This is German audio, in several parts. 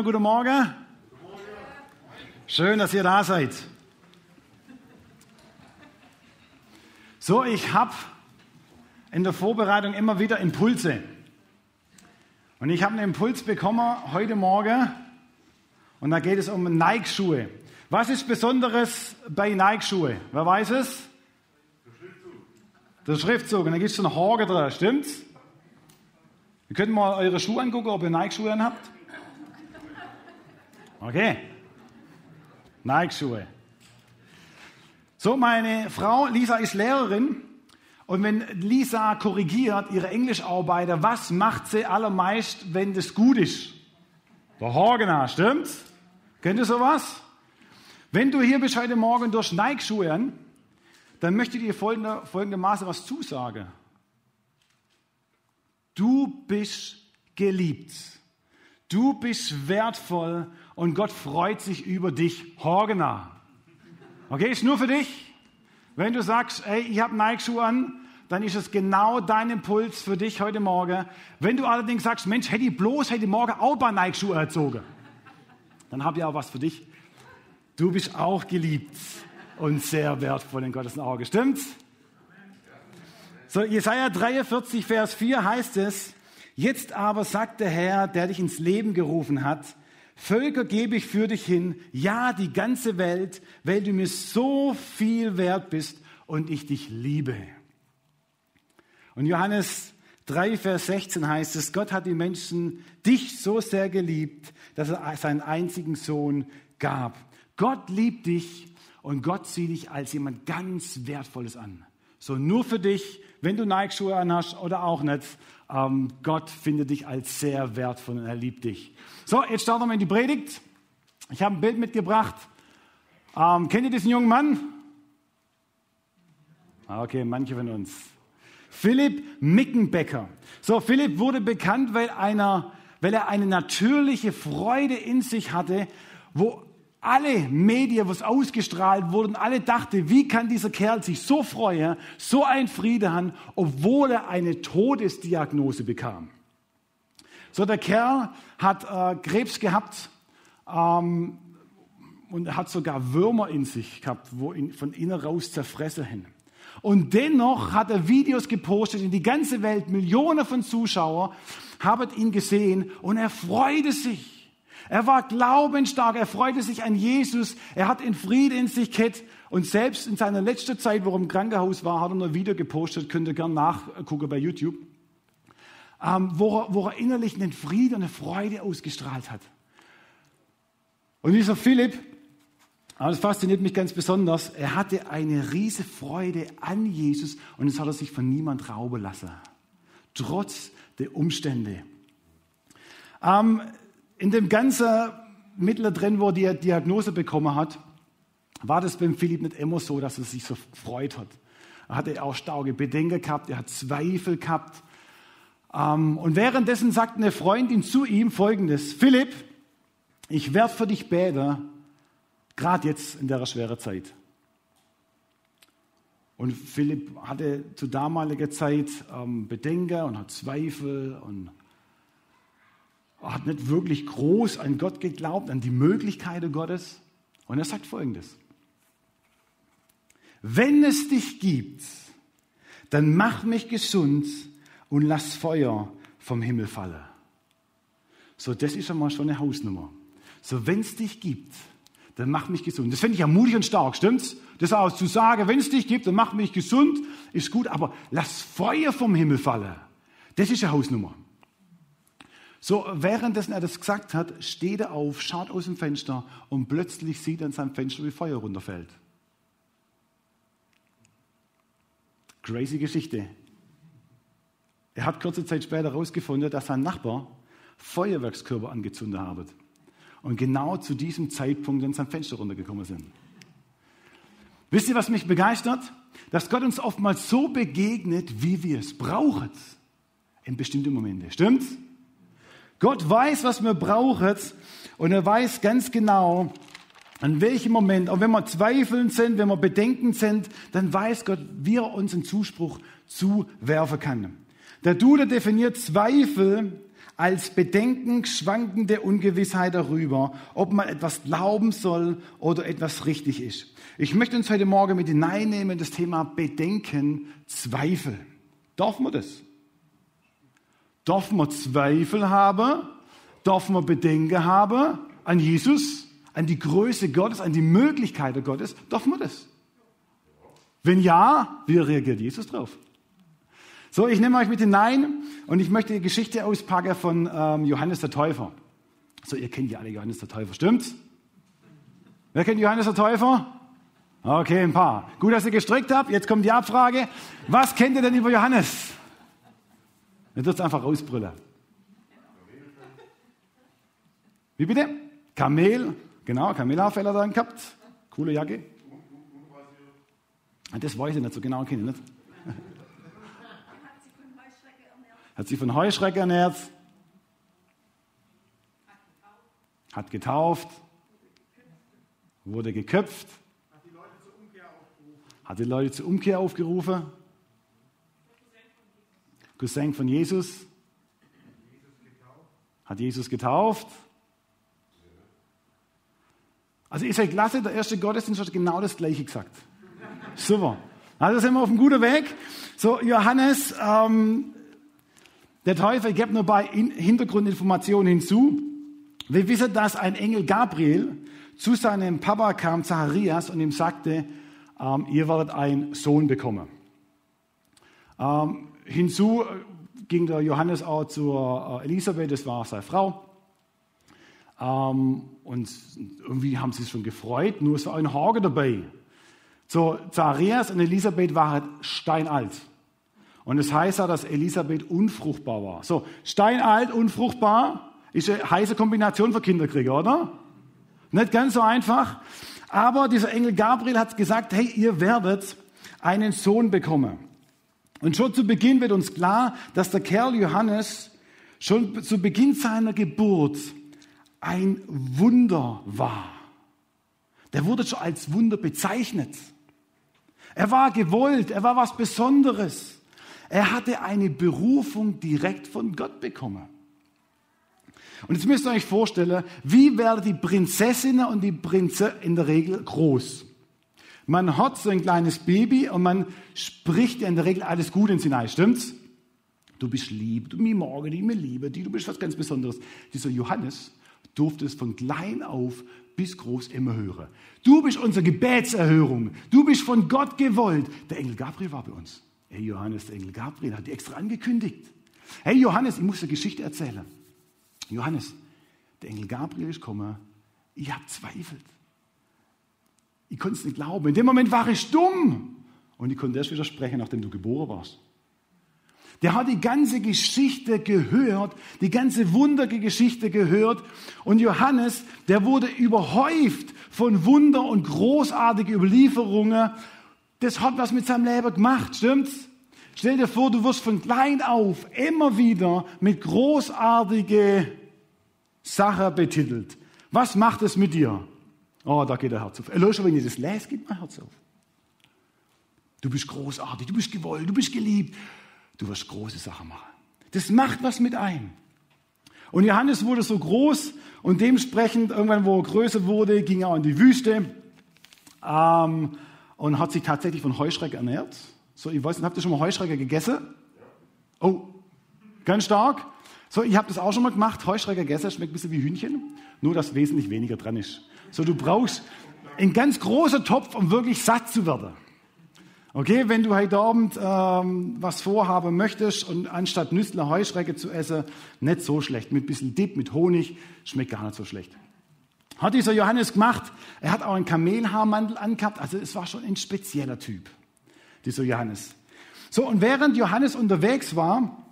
Guten Morgen. Schön, dass ihr da seid. So, ich habe in der Vorbereitung immer wieder Impulse. Und ich habe einen Impuls bekommen heute Morgen und da geht es um Nike-Schuhe. Was ist Besonderes bei Nike-Schuhe? Wer weiß es? Der Schriftzug. Der Schriftzug. Und da gibt es so einen Haken drin, stimmt's? Ihr könnt mal eure Schuhe angucken, ob ihr Nike-Schuhe habt. Okay. Nike-Schuhe. So, meine Frau Lisa ist Lehrerin und wenn Lisa korrigiert ihre Englischarbeiter, was macht sie allermeist, wenn das gut ist? Der Hagener, stimmt's? Kennt ihr sowas? Wenn du hier bist heute Morgen durch Nike-Schuhe an, dann möchte ich dir folgende, folgendermaßen was zusagen. Du bist geliebt. Du bist wertvoll und Gott freut sich über dich. Horgena. Okay, ist nur für dich. Wenn du sagst, ey, ich habe Nike-Schuhe an, dann ist es genau dein Impuls für dich heute Morgen. Wenn du allerdings sagst, Mensch, hätte ich bloß hätte morgen auch bei Nike-Schuhe erzogen, dann habe ich auch was für dich. Du bist auch geliebt und sehr wertvoll in Gottes Auge. Stimmt's? So, Jesaja 43, Vers 4 heißt es, Jetzt aber sagt der Herr, der dich ins Leben gerufen hat, Völker gebe ich für dich hin, ja, die ganze Welt, weil du mir so viel wert bist und ich dich liebe. Und Johannes 3, Vers 16 heißt es, Gott hat die Menschen dich so sehr geliebt, dass er seinen einzigen Sohn gab. Gott liebt dich und Gott sieht dich als jemand ganz Wertvolles an. So nur für dich, wenn du Nike-Schuhe anhast oder auch nicht. Ähm, Gott findet dich als sehr wertvoll und er liebt dich. So, jetzt starten wir in die Predigt. Ich habe ein Bild mitgebracht. Ähm, kennt ihr diesen jungen Mann? Ah, okay, manche von uns. Philipp Mickenbecker. So, Philipp wurde bekannt, weil, einer, weil er eine natürliche Freude in sich hatte, wo alle Medien, was ausgestrahlt wurden, alle dachten, wie kann dieser Kerl sich so freuen, so ein Friede haben, obwohl er eine Todesdiagnose bekam. So, der Kerl hat äh, Krebs gehabt ähm, und hat sogar Würmer in sich gehabt, wo ihn von innen raus zerfressen hin. Und dennoch hat er Videos gepostet in die ganze Welt, Millionen von Zuschauern haben ihn gesehen und er freute sich. Er war glaubensstark, er freute sich an Jesus, er hat in Frieden in sich gehabt und selbst in seiner letzten Zeit, wo er im Krankenhaus war, hat er noch Video gepostet, könnt ihr gerne nachgucken bei YouTube, ähm, wo, er, wo er innerlich einen Frieden und eine Freude ausgestrahlt hat. Und dieser Philipp, das fasziniert mich ganz besonders, er hatte eine riese Freude an Jesus und das hat er sich von niemand rauben lassen. Trotz der Umstände. Ähm, in dem ganzen Mittel drin, wo die Diagnose bekommen hat, war das beim Philipp nicht immer so, dass er sich so freut hat. Er hatte auch starke Bedenken gehabt, er hat Zweifel gehabt. Ähm, und währenddessen sagt eine Freundin zu ihm folgendes, Philipp, ich werde für dich beten, gerade jetzt in der schweren Zeit. Und Philipp hatte zu damaliger Zeit ähm, Bedenken und hat Zweifel und hat nicht wirklich groß an Gott geglaubt, an die Möglichkeiten Gottes. Und er sagt Folgendes. Wenn es dich gibt, dann mach mich gesund und lass Feuer vom Himmel fallen. So, das ist schon mal schon eine Hausnummer. So, wenn es dich gibt, dann mach mich gesund. Das finde ich ja mutig und stark, stimmt's? Das auch zu sagen, wenn es dich gibt, dann mach mich gesund, ist gut, aber lass Feuer vom Himmel fallen. Das ist eine Hausnummer. So, währenddessen er das gesagt hat, steht er auf, schaut aus dem Fenster und plötzlich sieht er in seinem Fenster, wie Feuer runterfällt. Crazy Geschichte. Er hat kurze Zeit später herausgefunden, dass sein Nachbar Feuerwerkskörper angezündet hat. Und genau zu diesem Zeitpunkt in sein Fenster runtergekommen sind. Wisst ihr, was mich begeistert? Dass Gott uns oftmals so begegnet, wie wir es brauchen. In bestimmten Momenten. Stimmt's? Gott weiß, was wir brauchen und er weiß ganz genau, an welchem Moment, auch wenn wir zweifelnd sind, wenn wir bedenkend sind, dann weiß Gott, wie er uns einen Zuspruch zuwerfen kann. Der Dude definiert Zweifel als Bedenken schwankende Ungewissheit darüber, ob man etwas glauben soll oder etwas richtig ist. Ich möchte uns heute Morgen mit hineinnehmen in das Thema Bedenken, Zweifel. Darf man das? Darf man Zweifel haben? Darf man Bedenken haben an Jesus, an die Größe Gottes, an die Möglichkeiten Gottes? Darf man das? Wenn ja, wie reagiert Jesus drauf? So, ich nehme euch mit hinein und ich möchte die Geschichte auspacken von ähm, Johannes der Täufer. So, ihr kennt ja alle Johannes der Täufer, stimmt's? Wer kennt Johannes der Täufer? Okay, ein paar. Gut, dass ihr gestrickt habt. Jetzt kommt die Abfrage. Was kennt ihr denn über Johannes? Ihr dürft einfach rausbrüllen. Wie bitte? Kamel. Genau, Kamelhaarfell hat er dann gehabt. Coole Jacke. Das weiß ich nicht so genau, kenne ich nicht. Hat sich von Heuschrecken ernährt. Hat getauft. Wurde geköpft. Hat die Leute zur Umkehr aufgerufen. Cousin von Jesus. Hat Jesus getauft. Also ihr seid klasse, der erste Gottesdienst hat genau das gleiche gesagt. Super. Also sind wir auf einem guten Weg. So, Johannes ähm, der ich gebe nur bei Hintergrundinformationen hinzu. Wir wissen, dass ein Engel Gabriel zu seinem Papa kam, Zacharias, und ihm sagte, ähm, ihr werdet einen Sohn bekommen. Ähm, hinzu äh, ging der Johannes auch zur äh, Elisabeth, das war seine Frau. Ähm, und irgendwie haben sie sich schon gefreut, nur so ein Hage dabei. So, Zacharias und Elisabeth waren steinalt. Und es das heißt ja, dass Elisabeth unfruchtbar war. So, steinalt, unfruchtbar, ist eine heiße Kombination für Kinderkrieger, oder? Nicht ganz so einfach. Aber dieser Engel Gabriel hat gesagt, hey, ihr werdet einen Sohn bekommen. Und schon zu Beginn wird uns klar, dass der Kerl Johannes schon zu Beginn seiner Geburt ein Wunder war. Der wurde schon als Wunder bezeichnet. Er war gewollt, er war was Besonderes. Er hatte eine Berufung direkt von Gott bekommen. Und jetzt müsst ihr euch vorstellen, wie werden die Prinzessinnen und die Prinze in der Regel groß? Man hat so ein kleines Baby und man spricht in der Regel alles Gute ins hinein, stimmt's? Du bist lieb, du mir morgen, ich mir liebe die, du bist was ganz Besonderes. Dieser Johannes durfte es von klein auf bis groß immer hören. Du bist unsere Gebetserhörung. Du bist von Gott gewollt. Der Engel Gabriel war bei uns. Hey Johannes, der Engel Gabriel hat die extra angekündigt. Hey Johannes, ich muss eine Geschichte erzählen. Johannes, der Engel Gabriel ist gekommen, ich habe zweifelt. Ich konnte es nicht glauben. In dem Moment war ich dumm. Und ich konnte erst widersprechen, nachdem du geboren warst. Der hat die ganze Geschichte gehört, die ganze wunderige Geschichte gehört. Und Johannes, der wurde überhäuft von Wunder und großartigen Überlieferungen das hat was mit seinem Leben gemacht, stimmt's? Stell dir vor, du wirst von klein auf immer wieder mit großartige Sachen betitelt. Was macht es mit dir? Oh, da geht der Herz auf. Erlöscher, wenn ich das lese, geht mein Herz auf. Du bist großartig, du bist gewollt, du bist geliebt. Du wirst große Sachen machen. Das macht was mit einem. Und Johannes wurde so groß und dementsprechend, irgendwann, wo er größer wurde, ging er in die Wüste. Ähm, und hat sich tatsächlich von Heuschrecken ernährt. So, ich weiß nicht, habt ihr schon mal Heuschrecken gegessen? Oh, ganz stark. So, ich habe das auch schon mal gemacht. Heuschrecken gegessen, schmeckt ein bisschen wie Hühnchen, nur dass wesentlich weniger dran ist. So, du brauchst einen ganz großen Topf, um wirklich satt zu werden. Okay, wenn du heute Abend ähm, was vorhaben möchtest und anstatt Nüssler Heuschrecke zu essen, nicht so schlecht. Mit ein bisschen Dip, mit Honig, schmeckt gar nicht so schlecht. Hat dieser Johannes gemacht. Er hat auch einen Kamelhaarmantel angehabt. Also es war schon ein spezieller Typ, dieser Johannes. So, und während Johannes unterwegs war,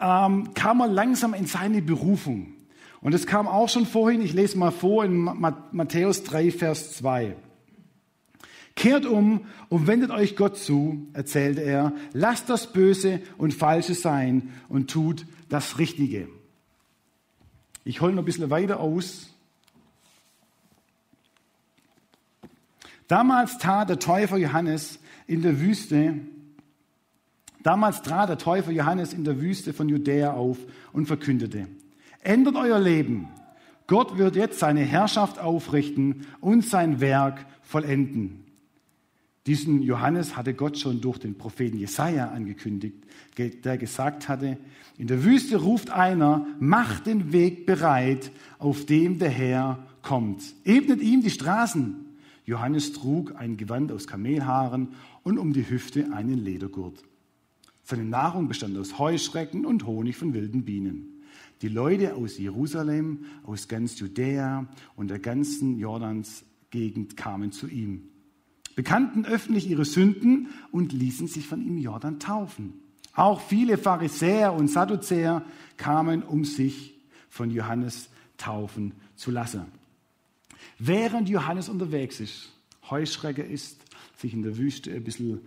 ähm, kam er langsam in seine Berufung. Und es kam auch schon vorhin, ich lese mal vor in Matthäus 3, Vers 2. Kehrt um und wendet euch Gott zu, erzählte er. Lasst das Böse und Falsche sein und tut das Richtige. Ich hole noch ein bisschen weiter aus. Damals tat der Täufer Johannes in der Wüste Damals trat der Täufer Johannes in der Wüste von Judäa auf und verkündete, ändert euer Leben. Gott wird jetzt seine Herrschaft aufrichten und sein Werk vollenden. Diesen Johannes hatte Gott schon durch den Propheten Jesaja angekündigt, der gesagt hatte: In der Wüste ruft einer, macht den Weg bereit, auf dem der Herr kommt. Ebnet ihm die Straßen. Johannes trug ein Gewand aus Kamelhaaren und um die Hüfte einen Ledergurt. Seine Nahrung bestand aus Heuschrecken und Honig von wilden Bienen. Die Leute aus Jerusalem, aus ganz Judäa und der ganzen Jordansgegend kamen zu ihm, bekannten öffentlich ihre Sünden und ließen sich von ihm Jordan taufen. Auch viele Pharisäer und Sadduzäer kamen, um sich von Johannes taufen zu lassen. Während Johannes unterwegs ist, Heuschrecke ist, sich in der Wüste ein bisschen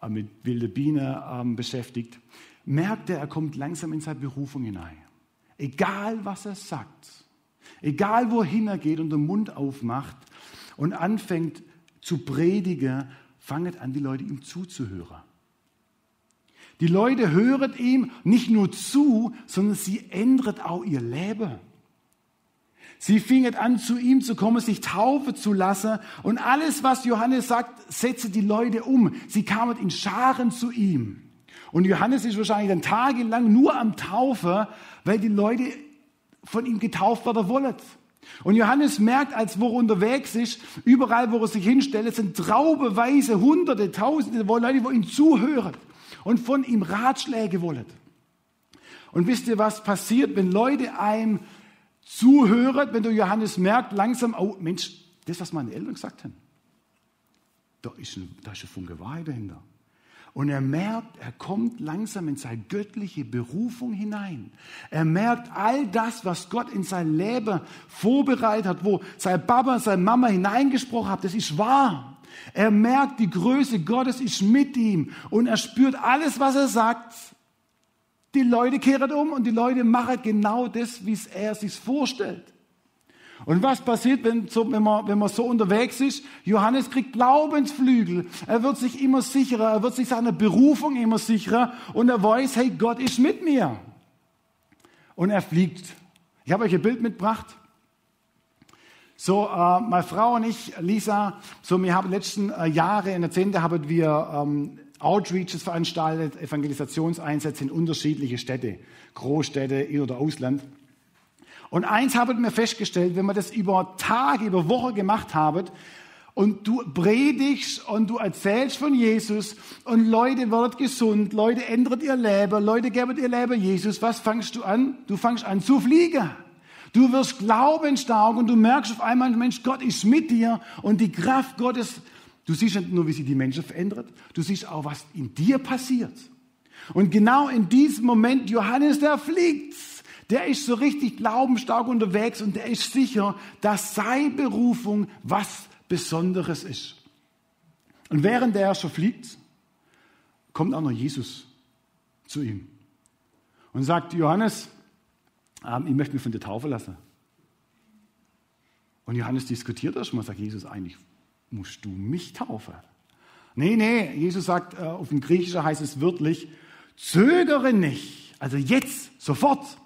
äh, mit wilder Biene ähm, beschäftigt, merkt er, er kommt langsam in seine Berufung hinein. Egal was er sagt, egal wohin er geht und den Mund aufmacht und anfängt zu predigen, fangen an, die Leute ihm zuzuhören. Die Leute hören ihm nicht nur zu, sondern sie ändern auch ihr Leben. Sie fingen an, zu ihm zu kommen, sich taufen zu lassen. Und alles, was Johannes sagt, setzte die Leute um. Sie kamen in Scharen zu ihm. Und Johannes ist wahrscheinlich dann tagelang nur am Taufen, weil die Leute von ihm getauft werden wollen. Und Johannes merkt, als wo er unterwegs ist, überall, wo er sich hinstellt, sind traubeweise Hunderte, Tausende Leute, die ihm zuhören und von ihm Ratschläge wollen. Und wisst ihr, was passiert, wenn Leute einem zuhören, wenn du Johannes merkt, langsam, oh Mensch, das, was meine Eltern gesagt haben, da ist ein, da ist ein Funke Wahrheit dahinter. Und er merkt, er kommt langsam in seine göttliche Berufung hinein. Er merkt all das, was Gott in sein Leben vorbereitet hat, wo sein Papa, seine Mama hineingesprochen hat, das ist wahr. Er merkt, die Größe Gottes ist mit ihm und er spürt alles, was er sagt, die Leute kehren um und die Leute machen genau das, wie es er sich vorstellt. Und was passiert, wenn, so, wenn, man, wenn man so unterwegs ist? Johannes kriegt Glaubensflügel. Er wird sich immer sicherer, er wird sich seiner Berufung immer sicherer und er weiß, hey, Gott ist mit mir. Und er fliegt. Ich habe euch ein Bild mitgebracht. So, äh, meine Frau und ich, Lisa, so, wir haben letzten äh, Jahre, in der Zehnte haben wir ähm, Outreaches veranstaltet, Evangelisationseinsätze in unterschiedliche Städte, Großstädte, in- oder Ausland. Und eins haben wir festgestellt, wenn wir das über Tage, über Wochen gemacht haben, und du predigst und du erzählst von Jesus und Leute werden gesund, Leute ändern ihr Leben, Leute geben ihr Leben Jesus, was fangst du an? Du fangst an zu fliegen. Du wirst glaubensstark und du merkst auf einmal, Mensch, Gott ist mit dir und die Kraft Gottes Du siehst nicht nur, wie sich die Menschen verändert, du siehst auch, was in dir passiert. Und genau in diesem Moment, Johannes, der fliegt, der ist so richtig glaubensstark unterwegs und der ist sicher, dass seine Berufung was Besonderes ist. Und während er schon fliegt, kommt auch noch Jesus zu ihm und sagt, Johannes, ähm, ich möchte mich von dir taufen lassen. Und Johannes diskutiert erstmal, sagt Jesus eigentlich, musst du mich taufen. Nee, nee, Jesus sagt, äh, auf dem Griechischen heißt es wörtlich, zögere nicht. Also jetzt, sofort.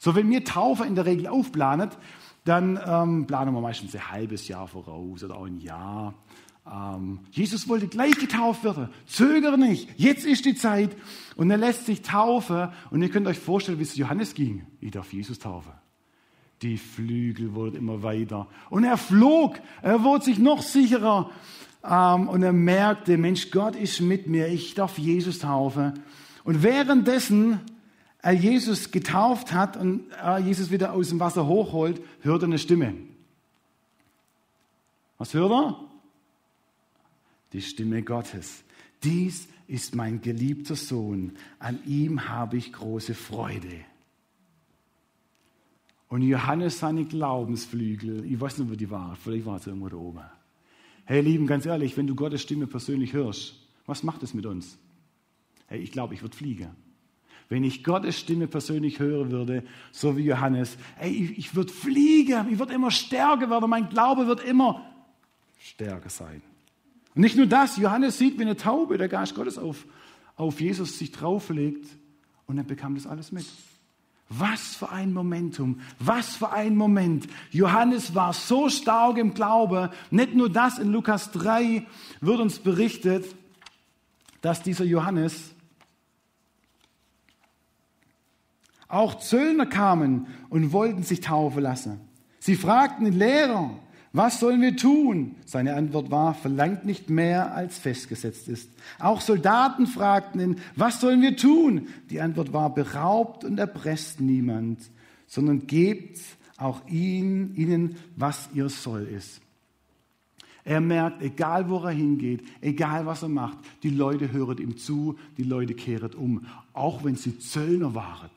So, wenn wir Taufe in der Regel aufplanen, dann ähm, planen wir meistens ein halbes Jahr voraus oder auch ein Jahr. Ähm, Jesus wollte gleich getauft werden. Zögere nicht. Jetzt ist die Zeit. Und er lässt sich taufen. Und ihr könnt euch vorstellen, wie es Johannes ging. Ich darf Jesus taufen. Die Flügel wurden immer weiter. Und er flog. Er wurde sich noch sicherer. Ähm, und er merkte, Mensch, Gott ist mit mir. Ich darf Jesus taufen. Und währenddessen er Jesus getauft hat und er Jesus wieder aus dem Wasser hochholt, hört er eine Stimme. Was hört er? Die Stimme Gottes. Dies ist mein geliebter Sohn. An ihm habe ich große Freude. Und Johannes seine Glaubensflügel, ich weiß nicht, wo die waren, vielleicht war es irgendwo da oben. Hey, Lieben, ganz ehrlich, wenn du Gottes Stimme persönlich hörst, was macht es mit uns? Hey, ich glaube, ich würde fliegen. Wenn ich Gottes Stimme persönlich hören würde, so wie Johannes, hey, ich, ich würde fliegen, ich würde immer stärker werden, mein Glaube wird immer stärker sein. Und nicht nur das, Johannes sieht wie eine Taube der Geist Gottes auf, auf Jesus sich drauflegt und er bekam das alles mit. Was für ein Momentum, was für ein Moment. Johannes war so stark im Glaube. Nicht nur das, in Lukas 3 wird uns berichtet, dass dieser Johannes auch Zöllner kamen und wollten sich taufen lassen. Sie fragten den Lehrer, was sollen wir tun? Seine Antwort war, verlangt nicht mehr, als festgesetzt ist. Auch Soldaten fragten ihn, was sollen wir tun? Die Antwort war, beraubt und erpresst niemand, sondern gebt auch ihn, ihnen, was ihr Soll ist. Er merkt, egal wo er hingeht, egal was er macht, die Leute hören ihm zu, die Leute kehren um, auch wenn sie Zöllner waren.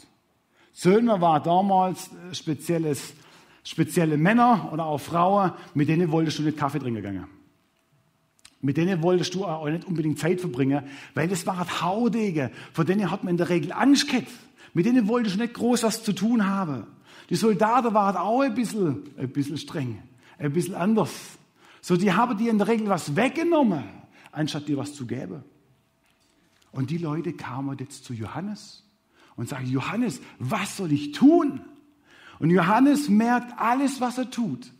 Zöllner war damals spezielles spezielle Männer oder auch Frauen, mit denen wolltest du nicht Kaffee trinken gehen. Mit denen wolltest du auch nicht unbedingt Zeit verbringen, weil das waren Haudege, von denen hat man in der Regel Angst gehabt. Mit denen wolltest du nicht groß was zu tun haben. Die Soldaten waren auch ein bisschen, ein bisschen streng, ein bisschen anders. So, die haben dir in der Regel was weggenommen, anstatt dir was zu geben. Und die Leute kamen jetzt zu Johannes und sagen, Johannes, was soll ich tun? Und Johannes merkt alles, was er tut.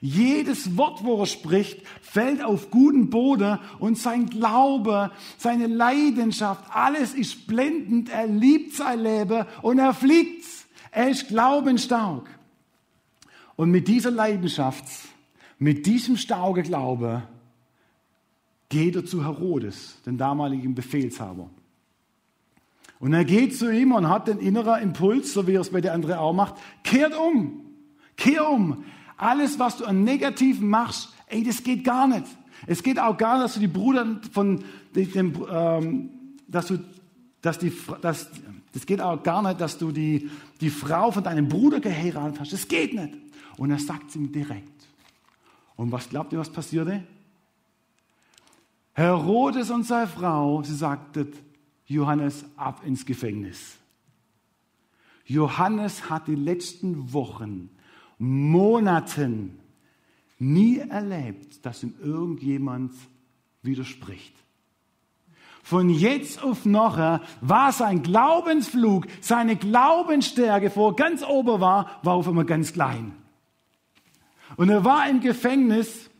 Jedes Wort, wo er spricht, fällt auf guten Boden und sein Glaube, seine Leidenschaft, alles ist blendend. Er liebt sein Leben und er fliegt. Er ist glaubensstark. Und mit dieser Leidenschaft, mit diesem starken Glaube, geht er zu Herodes, dem damaligen Befehlshaber. Und er geht zu ihm und hat den inneren Impuls, so wie er es bei der anderen auch macht, kehrt um, kehr um. Alles, was du an Negativen machst, ey, das geht gar nicht. Es geht auch gar nicht, dass du die Bruder von dem, ähm, dass du, dass die, dass, das geht auch gar nicht, dass du die, die Frau von deinem Bruder geheiratet hast. Das geht nicht. Und er sagt es ihm direkt. Und was glaubt ihr, was passierte? Herodes und seine Frau, sie sagten, Johannes ab ins Gefängnis. Johannes hat die letzten Wochen, Monaten nie erlebt, dass ihm irgendjemand widerspricht. Von jetzt auf nachher war sein Glaubensflug, seine Glaubensstärke, wo er ganz oben war, war auf einmal ganz klein. Und er war im Gefängnis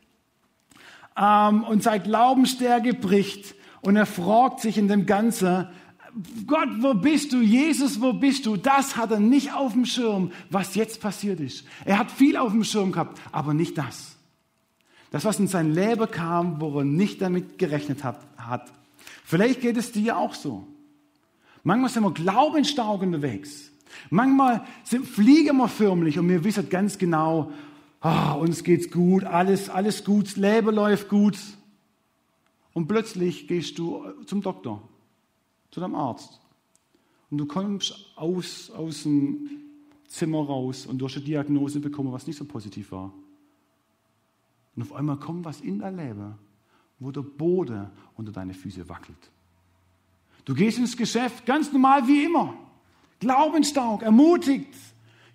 ähm, und seine Glaubensstärke bricht. Und er fragt sich in dem Ganzen, Gott, wo bist du? Jesus, wo bist du? Das hat er nicht auf dem Schirm, was jetzt passiert ist. Er hat viel auf dem Schirm gehabt, aber nicht das. Das, was in sein Leben kam, wo er nicht damit gerechnet hat. Vielleicht geht es dir auch so. Manchmal sind wir glaubensstark unterwegs. Manchmal sind, fliegen wir förmlich und wir wissen ganz genau, oh, uns geht's gut, alles, alles gut, das Leben läuft gut. Und plötzlich gehst du zum Doktor, zu deinem Arzt. Und du kommst aus, aus dem Zimmer raus und du hast eine Diagnose bekommen, was nicht so positiv war. Und auf einmal kommt was in dein Leben, wo der Boden unter deine Füße wackelt. Du gehst ins Geschäft, ganz normal wie immer. Glaubensstark, ermutigt.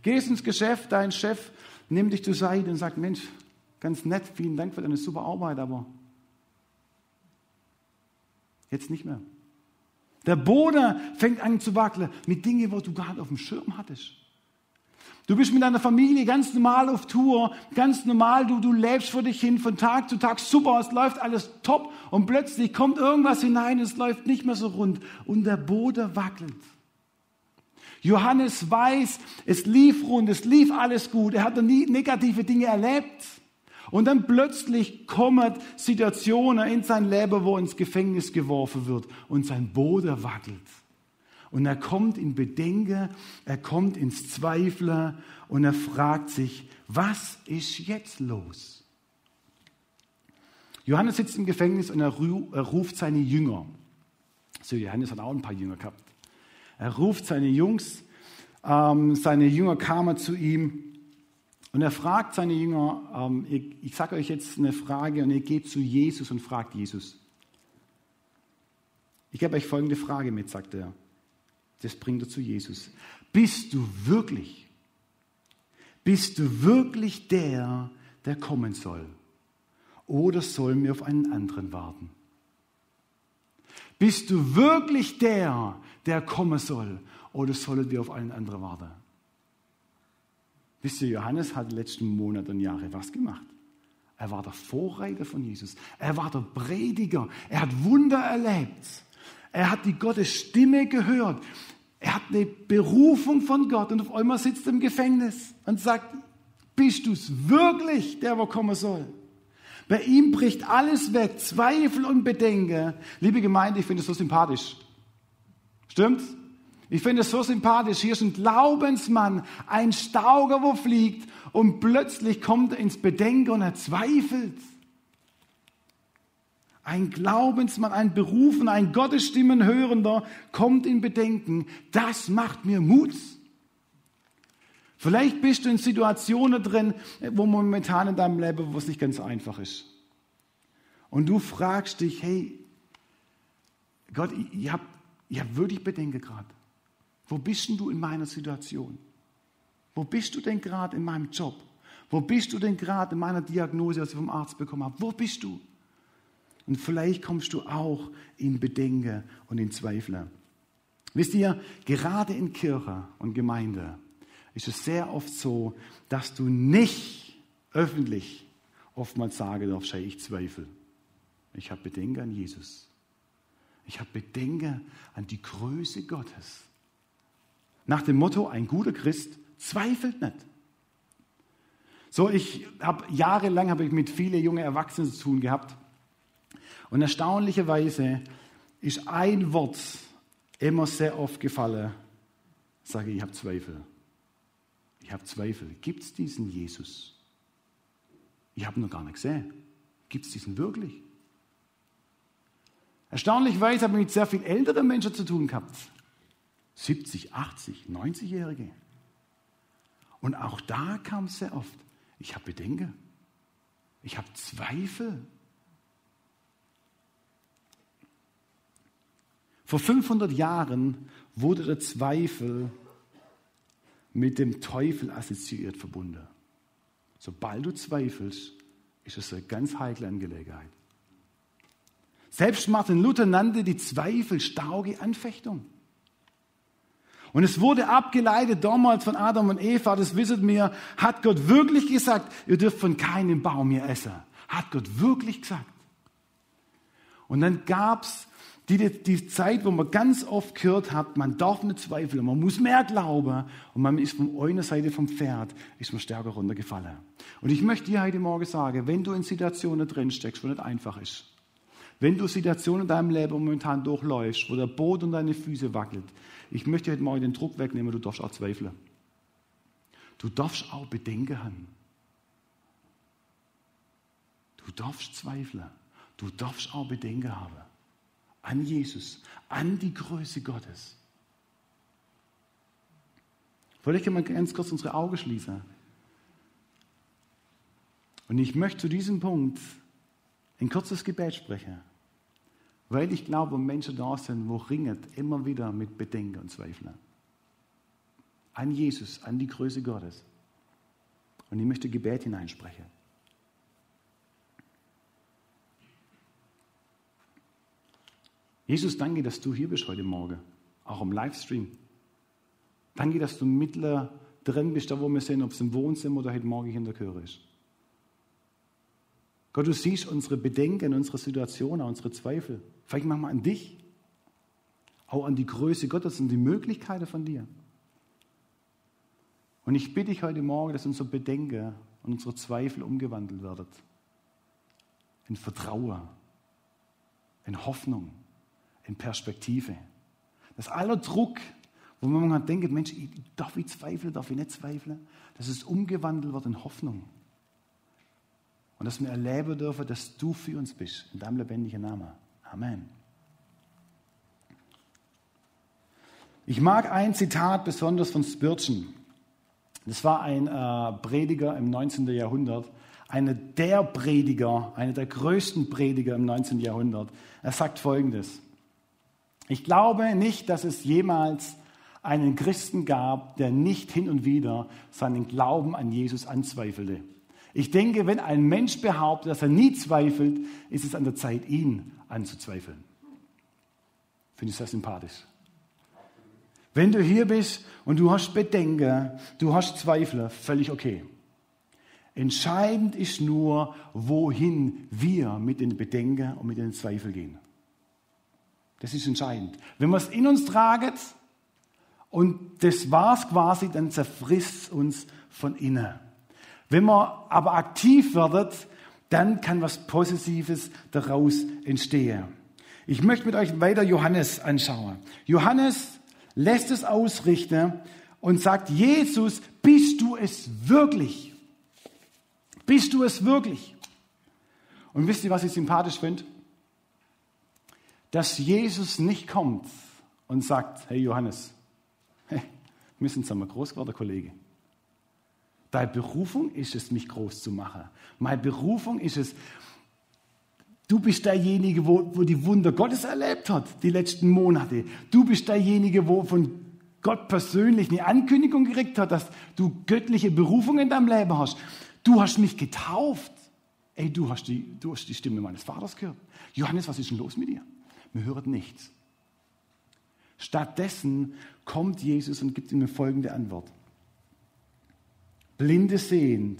Gehst ins Geschäft, dein Chef nimmt dich zur Seite und sagt, Mensch, ganz nett, vielen Dank für deine super Arbeit, aber Jetzt nicht mehr. Der Boden fängt an zu wackeln mit Dingen, wo du gar nicht auf dem Schirm hattest. Du bist mit deiner Familie ganz normal auf Tour, ganz normal, du, du lebst vor dich hin von Tag zu Tag, super, es läuft alles top und plötzlich kommt irgendwas hinein, es läuft nicht mehr so rund und der Boden wackelt. Johannes weiß, es lief rund, es lief alles gut, er hat nie negative Dinge erlebt. Und dann plötzlich kommen Situationen in sein Leben, wo er ins Gefängnis geworfen wird und sein Boden wackelt. Und er kommt in Bedenken, er kommt ins Zweifler und er fragt sich, was ist jetzt los? Johannes sitzt im Gefängnis und er ruft seine Jünger. So, Johannes hat auch ein paar Jünger gehabt. Er ruft seine Jungs, ähm, seine Jünger kamen zu ihm und er fragt seine Jünger, ähm, ich, ich sage euch jetzt eine Frage und ihr geht zu Jesus und fragt Jesus. Ich gebe euch folgende Frage mit, sagt er. Das bringt er zu Jesus. Bist du wirklich, bist du wirklich der, der kommen soll? Oder sollen wir auf einen anderen warten? Bist du wirklich der, der kommen soll? Oder sollen wir auf einen anderen warten? Wisst ihr, Johannes hat letzten Monat und Jahre was gemacht. Er war der Vorreiter von Jesus. Er war der Prediger. Er hat Wunder erlebt. Er hat die Gottes Stimme gehört. Er hat eine Berufung von Gott und auf einmal sitzt er im Gefängnis und sagt, bist du es wirklich, der wo kommen soll? Bei ihm bricht alles weg, Zweifel und Bedenken. Liebe Gemeinde, ich finde es so sympathisch. Stimmt's? Ich finde es so sympathisch. Hier ist ein Glaubensmann, ein Stauger, wo fliegt und plötzlich kommt er ins Bedenken und er zweifelt. Ein Glaubensmann, ein Berufen, ein Gottesstimmenhörender kommt in Bedenken. Das macht mir Mut. Vielleicht bist du in Situationen drin, wo momentan in deinem Leben, wo es nicht ganz einfach ist. Und du fragst dich, hey, Gott, ich habe ich hab wirklich Bedenken gerade. Wo bist denn du in meiner Situation? Wo bist du denn gerade in meinem Job? Wo bist du denn gerade in meiner Diagnose, die ich vom Arzt bekommen habe? Wo bist du? Und vielleicht kommst du auch in Bedenken und in Zweifel. Wisst ihr, gerade in Kirche und Gemeinde ist es sehr oft so, dass du nicht öffentlich oftmals sagen darfst, hey, ich zweifle. Ich habe Bedenken an Jesus. Ich habe Bedenken an die Größe Gottes. Nach dem Motto, ein guter Christ zweifelt nicht. So, ich habe jahrelang habe ich mit vielen jungen Erwachsenen zu tun gehabt. Und erstaunlicherweise ist ein Wort immer sehr oft gefallen. Sage ich, habe Zweifel. Ich habe Zweifel. Gibt es diesen Jesus? Ich habe ihn noch gar nicht gesehen. Gibt es diesen wirklich? Erstaunlicherweise habe ich mit sehr viel älteren Menschen zu tun gehabt. 70, 80, 90-Jährige. Und auch da kam es sehr oft, ich habe Bedenken, ich habe Zweifel. Vor 500 Jahren wurde der Zweifel mit dem Teufel assoziiert verbunden. Sobald du zweifelst, ist es eine ganz heikle Angelegenheit. Selbst Martin Luther nannte die Zweifel stauge Anfechtung. Und es wurde abgeleitet damals von Adam und Eva, das wisset mir, hat Gott wirklich gesagt, ihr dürft von keinem Baum hier essen. Hat Gott wirklich gesagt. Und dann gab's die, die Zeit, wo man ganz oft gehört hat, man darf nicht zweifeln, man muss mehr glauben und man ist von einer Seite vom Pferd, ist man stärker runtergefallen. Und ich möchte dir heute Morgen sagen, wenn du in Situationen drin steckst, wo nicht einfach ist, wenn du Situationen in deinem Leben momentan durchläufst, wo der Boden und deine Füße wackelt, ich möchte heute Morgen den Druck wegnehmen, du darfst auch zweifeln. Du darfst auch Bedenken haben. Du darfst zweifeln. Du darfst auch Bedenken haben. An Jesus, an die Größe Gottes. Vielleicht können wir ganz kurz unsere Augen schließen. Und ich möchte zu diesem Punkt ein kurzes Gebet sprechen. Weil ich glaube, Menschen da sind, wo ringen immer wieder mit Bedenken und Zweifeln. An Jesus, an die Größe Gottes. Und ich möchte Gebet hineinsprechen. Jesus, danke, dass du hier bist heute Morgen, auch im Livestream. Danke, dass du mittler drin bist, da wo wir sind, ob es im Wohnzimmer oder heute Morgen in der Kirche ist. Gott, du siehst unsere Bedenken, unsere Situation, unsere Zweifel. Vielleicht manchmal an dich, auch an die Größe Gottes und die Möglichkeiten von dir. Und ich bitte dich heute Morgen, dass unser Bedenken und unsere Zweifel umgewandelt werden. In Vertrauen, in Hoffnung, in Perspektive. Dass aller Druck, wo man denkt, Mensch, darf ich zweifeln, darf ich nicht zweifeln, dass es umgewandelt wird in Hoffnung. Und dass wir erleben dürfen, dass du für uns bist, in deinem lebendigen Namen. Amen. Ich mag ein Zitat besonders von Spurgeon. Das war ein äh, Prediger im 19. Jahrhundert, einer der Prediger, einer der größten Prediger im 19. Jahrhundert. Er sagt Folgendes. Ich glaube nicht, dass es jemals einen Christen gab, der nicht hin und wieder seinen Glauben an Jesus anzweifelte. Ich denke, wenn ein Mensch behauptet, dass er nie zweifelt, ist es an der Zeit, ihn anzuzweifeln. Finde ich sehr sympathisch. Wenn du hier bist und du hast Bedenken, du hast Zweifel, völlig okay. Entscheidend ist nur, wohin wir mit den Bedenken und mit den Zweifeln gehen. Das ist entscheidend. Wenn wir es in uns tragen und das war's quasi, dann zerfrisst es uns von innen. Wenn man aber aktiv wird, dann kann was Positives daraus entstehen. Ich möchte mit euch weiter Johannes anschauen. Johannes lässt es ausrichten und sagt, Jesus, bist du es wirklich? Bist du es wirklich? Und wisst ihr, was ich sympathisch finde? Dass Jesus nicht kommt und sagt, hey Johannes, hey, wir sind zusammen groß geworden, Kollege. Deine Berufung ist es, mich groß zu machen. Meine Berufung ist es, du bist derjenige, wo, wo die Wunder Gottes erlebt hat, die letzten Monate. Du bist derjenige, wo von Gott persönlich eine Ankündigung gekriegt hat, dass du göttliche Berufung in deinem Leben hast. Du hast mich getauft. Ey, du hast die, du hast die Stimme meines Vaters gehört. Johannes, was ist denn los mit dir? Wir hören nichts. Stattdessen kommt Jesus und gibt ihm folgende Antwort. Blinde sehen,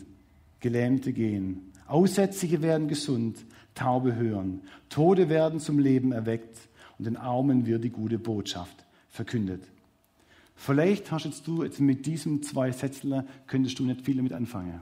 Gelähmte gehen, Aussätzige werden gesund, Taube hören, Tode werden zum Leben erweckt und den Armen wird die gute Botschaft verkündet. Vielleicht hast jetzt du jetzt mit diesen zwei Sätzen, könntest du nicht viel damit anfangen.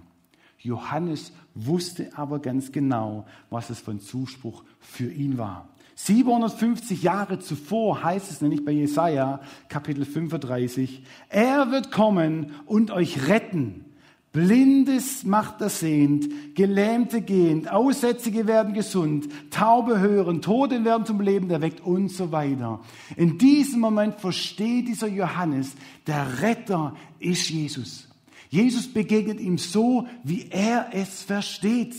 Johannes wusste aber ganz genau, was es von Zuspruch für ihn war. 750 Jahre zuvor heißt es nämlich bei Jesaja, Kapitel 35, er wird kommen und euch retten Blindes macht er sehend, Gelähmte gehend, Aussätzige werden gesund, Taube hören, Tote werden zum Leben erweckt und so weiter. In diesem Moment versteht dieser Johannes, der Retter ist Jesus. Jesus begegnet ihm so, wie er es versteht.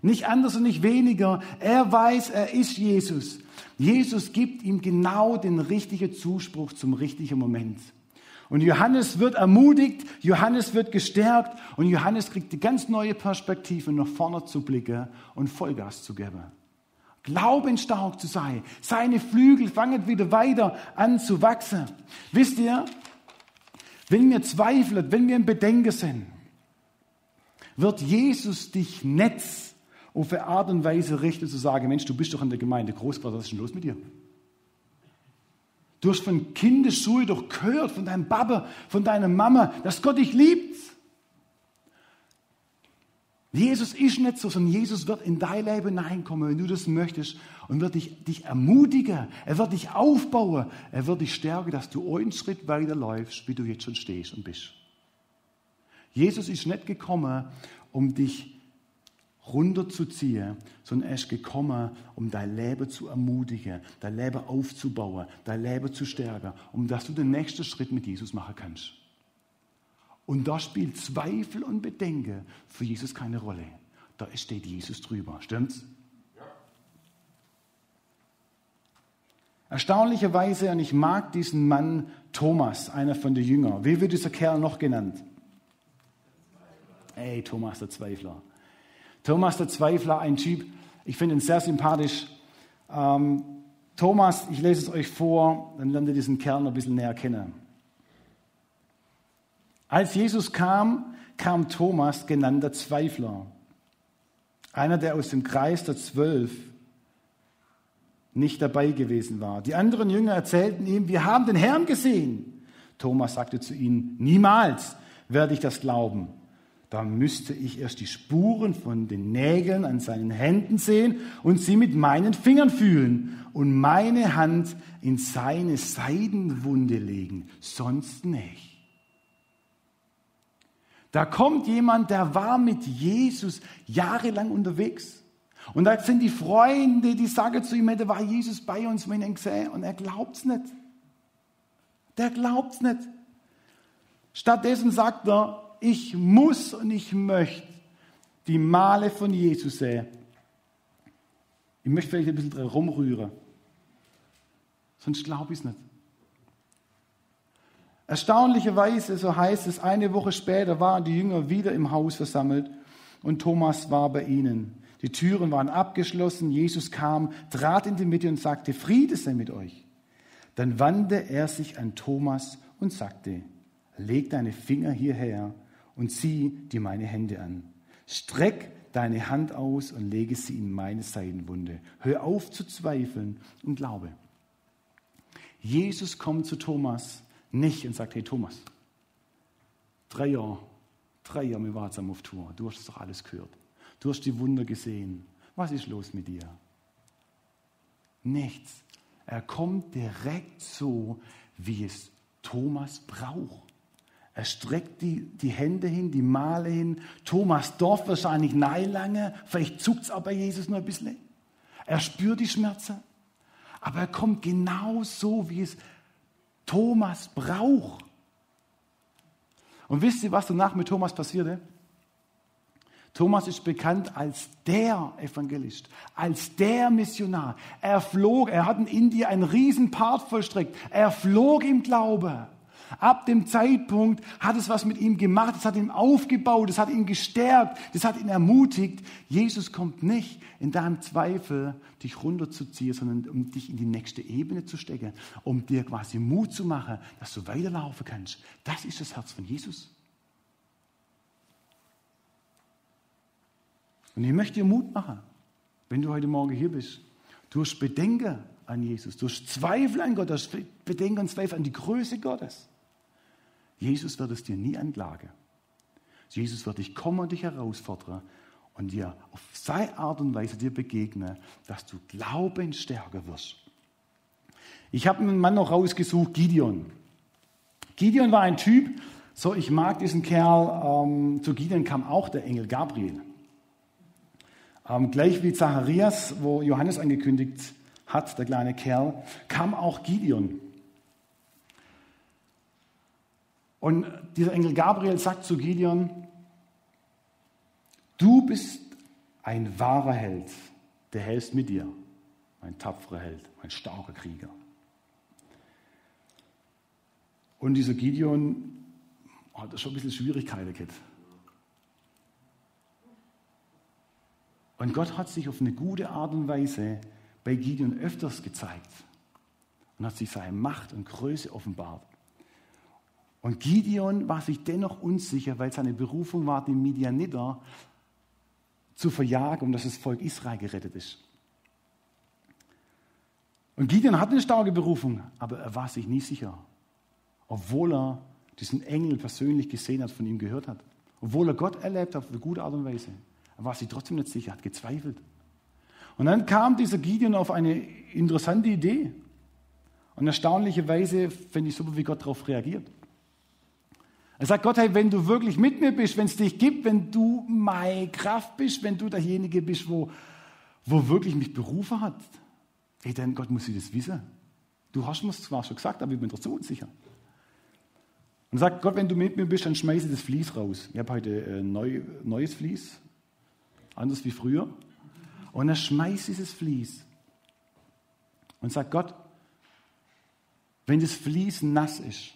Nicht anders und nicht weniger. Er weiß, er ist Jesus. Jesus gibt ihm genau den richtigen Zuspruch zum richtigen Moment. Und Johannes wird ermutigt, Johannes wird gestärkt und Johannes kriegt die ganz neue Perspektive, nach vorne zu blicken und Vollgas zu geben. Glaubensstark zu sein. Seine Flügel fangen wieder weiter an zu wachsen. Wisst ihr, wenn wir zweifeln, wenn wir im Bedenken sind, wird Jesus dich netz auf eine Art und Weise richten, zu sagen, Mensch, du bist doch in der Gemeinde Großvater, was ist denn los mit dir? Du hast von Kindesschuhe doch gehört, von deinem Papa, von deiner Mama, dass Gott dich liebt. Jesus ist nicht so, sondern Jesus wird in dein Leben hineinkommen, wenn du das möchtest, und wird dich, dich ermutigen, er wird dich aufbauen, er wird dich stärken, dass du einen Schritt weiter läufst, wie du jetzt schon stehst und bist. Jesus ist nicht gekommen, um dich runterzuziehen, sondern er ist gekommen, um dein Leben zu ermutigen, dein Leben aufzubauen, dein Leben zu stärken, um dass du den nächsten Schritt mit Jesus machen kannst. Und da spielt Zweifel und Bedenken für Jesus keine Rolle. Da steht Jesus drüber. Stimmt's? Erstaunlicherweise, und ich mag diesen Mann Thomas, einer von den Jüngern. Wie wird dieser Kerl noch genannt? Ey, Thomas der Zweifler. Thomas der Zweifler, ein Typ, ich finde ihn sehr sympathisch. Ähm, Thomas, ich lese es euch vor, dann lernt ihr diesen Kerl ein bisschen näher kennen. Als Jesus kam, kam Thomas, genannt der Zweifler, einer, der aus dem Kreis der Zwölf nicht dabei gewesen war. Die anderen Jünger erzählten ihm, wir haben den Herrn gesehen. Thomas sagte zu ihnen, niemals werde ich das glauben da müsste ich erst die Spuren von den Nägeln an seinen Händen sehen und sie mit meinen Fingern fühlen und meine Hand in seine Seidenwunde legen, sonst nicht. Da kommt jemand, der war mit Jesus jahrelang unterwegs. Und da sind die Freunde, die sagen zu ihm, da war Jesus bei uns, wenn er ihn gesehen und er glaubt's nicht. Der glaubt's nicht. Stattdessen sagt er, ich muss und ich möchte die Male von Jesus sehen. Ich möchte vielleicht ein bisschen dran rumrühren. Sonst glaube ich es nicht. Erstaunlicherweise, so heißt es, eine Woche später waren die Jünger wieder im Haus versammelt und Thomas war bei ihnen. Die Türen waren abgeschlossen, Jesus kam, trat in die Mitte und sagte, Friede sei mit euch. Dann wandte er sich an Thomas und sagte, leg deine Finger hierher und zieh dir meine Hände an. Streck deine Hand aus und lege sie in meine Seitenwunde. Hör auf zu zweifeln und glaube. Jesus kommt zu Thomas nicht und sagt, hey Thomas, drei Jahre, drei Jahre, wir waren auf Tour. Du hast doch alles gehört. Du hast die Wunder gesehen. Was ist los mit dir? Nichts. Er kommt direkt so, wie es Thomas braucht. Er streckt die, die Hände hin, die Male hin. Thomas Dorf wahrscheinlich nein lange. Vielleicht zuckt es aber Jesus nur ein bisschen. Er spürt die Schmerzen. Aber er kommt genau so, wie es Thomas braucht. Und wisst ihr, was danach mit Thomas passierte? Thomas ist bekannt als der Evangelist, als der Missionar. Er flog, er hat in Indien einen riesen Part vollstreckt. Er flog im Glaube. Ab dem Zeitpunkt hat es was mit ihm gemacht, es hat ihn aufgebaut, es hat ihn gestärkt, es hat ihn ermutigt. Jesus kommt nicht in deinem Zweifel, dich runterzuziehen, sondern um dich in die nächste Ebene zu stecken, um dir quasi Mut zu machen, dass du weiterlaufen kannst. Das ist das Herz von Jesus. Und ich möchte dir Mut machen, wenn du heute Morgen hier bist. Du hast Bedenken an Jesus, du hast Zweifel an Gott, du hast Bedenken und Zweifel an die Größe Gottes. Jesus wird es dir nie anklagen. Jesus wird dich kommen und dich herausfordern und dir auf seine Art und Weise dir begegnen, dass du Glauben stärker wirst. Ich habe einen Mann noch rausgesucht, Gideon. Gideon war ein Typ, so ich mag diesen Kerl, ähm, zu Gideon kam auch der Engel Gabriel. Ähm, gleich wie Zacharias, wo Johannes angekündigt hat, der kleine Kerl, kam auch Gideon. Und dieser Engel Gabriel sagt zu Gideon, du bist ein wahrer Held, der hältst mit dir, ein tapferer Held, ein starker Krieger. Und dieser Gideon hat schon ein bisschen Schwierigkeiten gehabt. Und Gott hat sich auf eine gute Art und Weise bei Gideon öfters gezeigt und hat sich seine Macht und Größe offenbart. Und Gideon war sich dennoch unsicher, weil seine Berufung war, die Midianiter zu verjagen, um dass das Volk Israel gerettet ist. Und Gideon hatte eine starke Berufung, aber er war sich nie sicher, obwohl er diesen Engel persönlich gesehen hat, von ihm gehört hat, obwohl er Gott erlebt hat auf eine gute Art und Weise. Er war sich trotzdem nicht sicher, hat gezweifelt. Und dann kam dieser Gideon auf eine interessante Idee. Und erstaunlicherweise finde ich super, wie Gott darauf reagiert. Er sagt, Gott, hey, wenn du wirklich mit mir bist, wenn es dich gibt, wenn du meine Kraft bist, wenn du derjenige bist, wo, wo wirklich mich berufen hat, hey, dann Gott muss ich das wissen. Du hast mir es zwar schon gesagt, aber ich bin doch so unsicher. Und sagt, Gott, wenn du mit mir bist, dann schmeiße das Vlies raus. Ich habe heute ein neu, neues Vlies anders wie früher. Und er schmeißt dieses Vlies und sagt, Gott, wenn das Vlies nass ist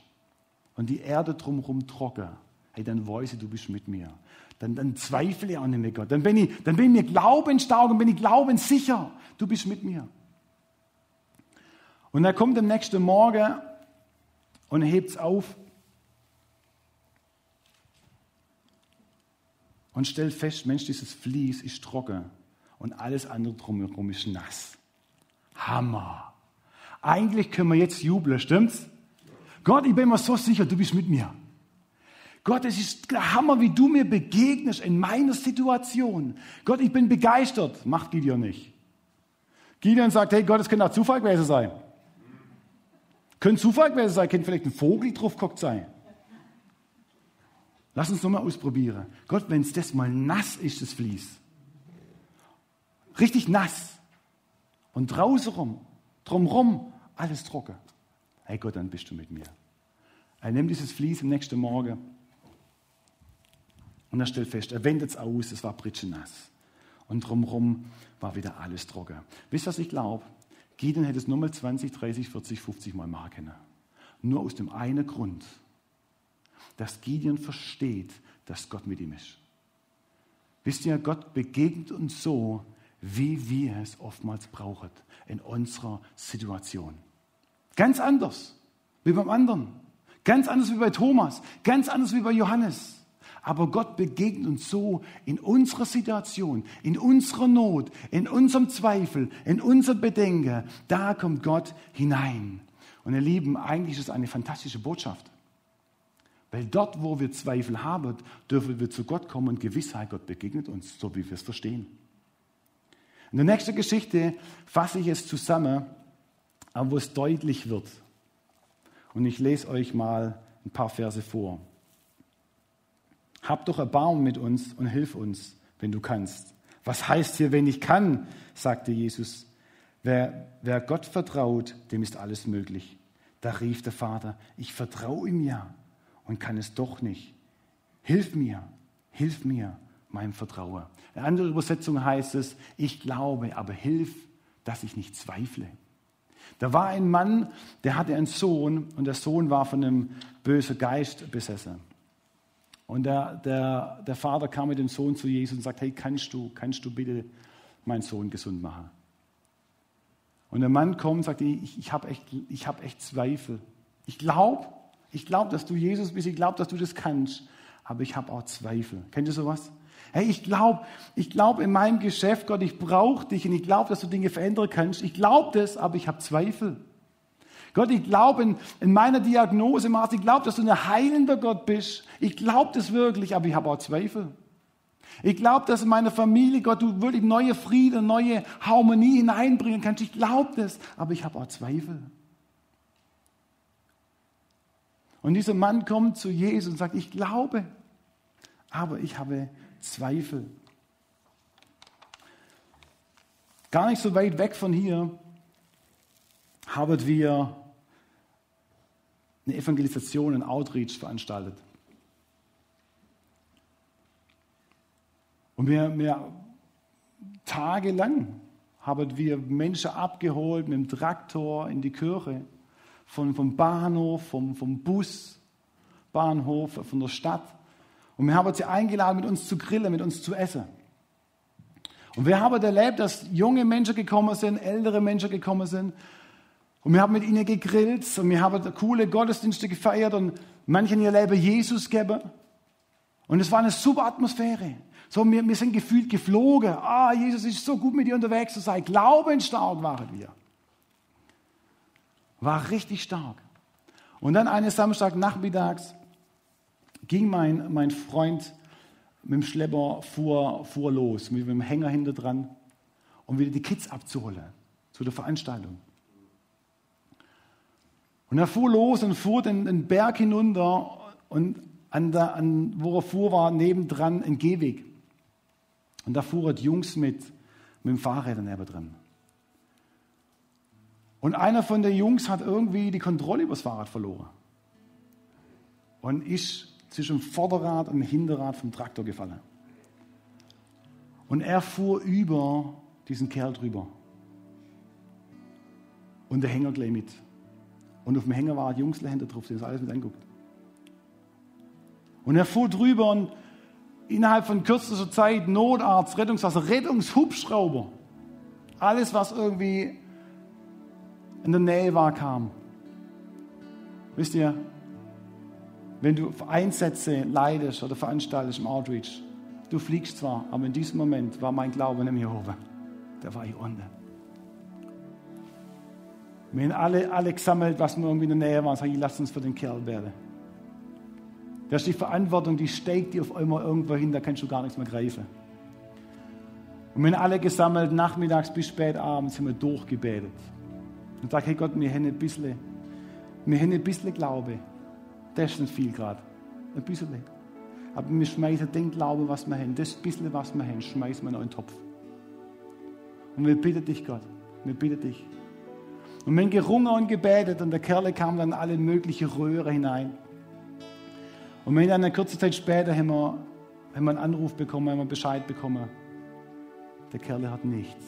und die Erde drumherum trocken, hey, dann weiß ich, du bist mit mir. Dann, dann zweifle ich auch nicht mehr, Gott. Dann bin ich, dann bin ich mir glaubensstark und bin ich glaubenssicher, du bist mit mir. Und er kommt am nächsten Morgen und hebt es auf und stellt fest, Mensch, dieses Vlies ist trocken und alles andere drumherum ist nass. Hammer. Eigentlich können wir jetzt jubeln, stimmt's? Gott, ich bin mir so sicher, du bist mit mir. Gott, es ist der Hammer, wie du mir begegnest in meiner Situation. Gott, ich bin begeistert. Macht Gideon nicht. Gideon sagt, hey Gott, es könnte auch Zufall gewesen sein. Könnte Zufall gewesen sein, könnte vielleicht ein Vogel drauf geguckt sein. Lass uns nochmal ausprobieren. Gott, wenn es das mal nass ist, das Vlies. Richtig nass. Und draußen rum, drumrum, alles trocken. Hey Gott, dann bist du mit mir. Er nimmt dieses Vlies am nächsten Morgen und er stellt fest, er wendet es aus, es war nass. Und drumherum war wieder alles trocken. Wisst ihr, was ich glaube? Gideon hätte es nur mal 20, 30, 40, 50 Mal machen können. Nur aus dem einen Grund dass Gideon versteht, dass Gott mit ihm ist. Wisst ihr, Gott begegnet uns so, wie wir es oftmals brauchen in unserer Situation. Ganz anders wie beim anderen. Ganz anders wie bei Thomas. Ganz anders wie bei Johannes. Aber Gott begegnet uns so in unserer Situation, in unserer Not, in unserem Zweifel, in unserem Bedenken. Da kommt Gott hinein. Und ihr Lieben, eigentlich ist es eine fantastische Botschaft. Weil dort, wo wir Zweifel haben, dürfen wir zu Gott kommen und Gewissheit, Gott begegnet uns, so wie wir es verstehen. In der nächsten Geschichte fasse ich es zusammen, wo es deutlich wird. Und ich lese euch mal ein paar Verse vor. Hab doch Erbarmen mit uns und hilf uns, wenn du kannst. Was heißt hier, wenn ich kann? sagte Jesus. Wer, wer Gott vertraut, dem ist alles möglich. Da rief der Vater, ich vertraue ihm ja und kann es doch nicht. Hilf mir, hilf mir, meinem Vertrauen. In anderer Übersetzung heißt es, ich glaube, aber hilf, dass ich nicht zweifle. Da war ein Mann, der hatte einen Sohn und der Sohn war von einem bösen Geist besessen. Und der, der, der Vater kam mit dem Sohn zu Jesus und sagt, hey, kannst du, kannst du bitte meinen Sohn gesund machen? Und der Mann kommt und sagt, ich, ich habe echt, hab echt Zweifel. Ich glaube, ich glaube, dass du Jesus bist, ich glaube, dass du das kannst, aber ich habe auch Zweifel. Kennt ihr sowas? Hey, ich glaube ich glaub in meinem Geschäft, Gott, ich brauche dich und ich glaube, dass du Dinge verändern kannst. Ich glaube das, aber ich habe Zweifel. Gott, ich glaube in, in, meiner Diagnose, Martin, ich glaube, dass du ein heilender Gott bist. Ich glaube das wirklich, aber ich habe auch Zweifel. Ich glaube, dass in meiner Familie, Gott, du wirklich neue Frieden, neue Harmonie hineinbringen kannst. Ich glaube das, aber ich habe auch Zweifel. Und dieser Mann kommt zu Jesus und sagt, ich glaube, aber ich habe Zweifel. Gar nicht so weit weg von hier haben wir eine Evangelisation, ein Outreach veranstaltet. Und wir, wir tagelang haben wir Menschen abgeholt mit dem Traktor in die Kirche, von, vom Bahnhof, vom, vom Bus, Bahnhof, von der Stadt. Und wir haben sie eingeladen, mit uns zu grillen, mit uns zu essen. Und wir haben erlebt, dass junge Menschen gekommen sind, ältere Menschen gekommen sind. Und wir haben mit ihnen gegrillt und wir haben coole Gottesdienste gefeiert und manchen ihr Leben Jesus gegeben. Und es war eine super Atmosphäre. So, wir, wir sind gefühlt geflogen. Ah, Jesus ist so gut mit dir unterwegs zu sein. Glaubensstark waren wir. War richtig stark. Und dann eines Samstagnachmittags ging mein, mein Freund mit dem Schlepper fuhr, fuhr los, mit dem Hänger hinter dran, um wieder die Kids abzuholen zu der Veranstaltung. Und er fuhr los und fuhr den, den Berg hinunter und an der, an, wo er fuhr, war nebendran ein Gehweg. Und da fuhren die Jungs mit, mit dem Fahrrad daneben dran. Und einer von den Jungs hat irgendwie die Kontrolle über das Fahrrad verloren. Und ist zwischen Vorderrad und Hinterrad vom Traktor gefallen. Und er fuhr über diesen Kerl drüber. Und der Hänger gleich mit. Und auf dem Hänger war ein drauf, die das alles mit anguckt. Und er fuhr drüber und innerhalb von kürzester Zeit Notarzt, Rettungswasser, Rettungshubschrauber. Alles, was irgendwie in der Nähe war, kam. Wisst ihr, wenn du Einsätze leidest oder veranstaltest im Outreach, du fliegst zwar, aber in diesem Moment war mein Glaube nicht mehr oben. Der war hier unten. Wir haben alle, alle gesammelt, was wir irgendwie in der Nähe waren, und sagen, lass uns für den Kerl werden. Das ist die Verantwortung, die steigt dir auf einmal irgendwo hin, da kannst du gar nichts mehr greifen. Und wir haben alle gesammelt, nachmittags bis spät abends haben wir durchgebetet. Und sag, hey Gott, wir haben ein bisschen, wir haben ein bisschen Glaube. Das ist nicht viel gerade. Ein bisschen. Aber wir schmeißen den Glauben, was wir haben, das bisschen, was wir haben, schmeißen wir in einen Topf. Und wir bitten dich, Gott, wir bitten dich. Und wir haben gerungen und gebetet und der Kerl kam dann alle möglichen Röhre hinein. Und wir haben dann eine kurze Zeit später haben wir, haben wir einen Anruf bekommen, haben wir Bescheid bekommen. Der Kerl hat nichts.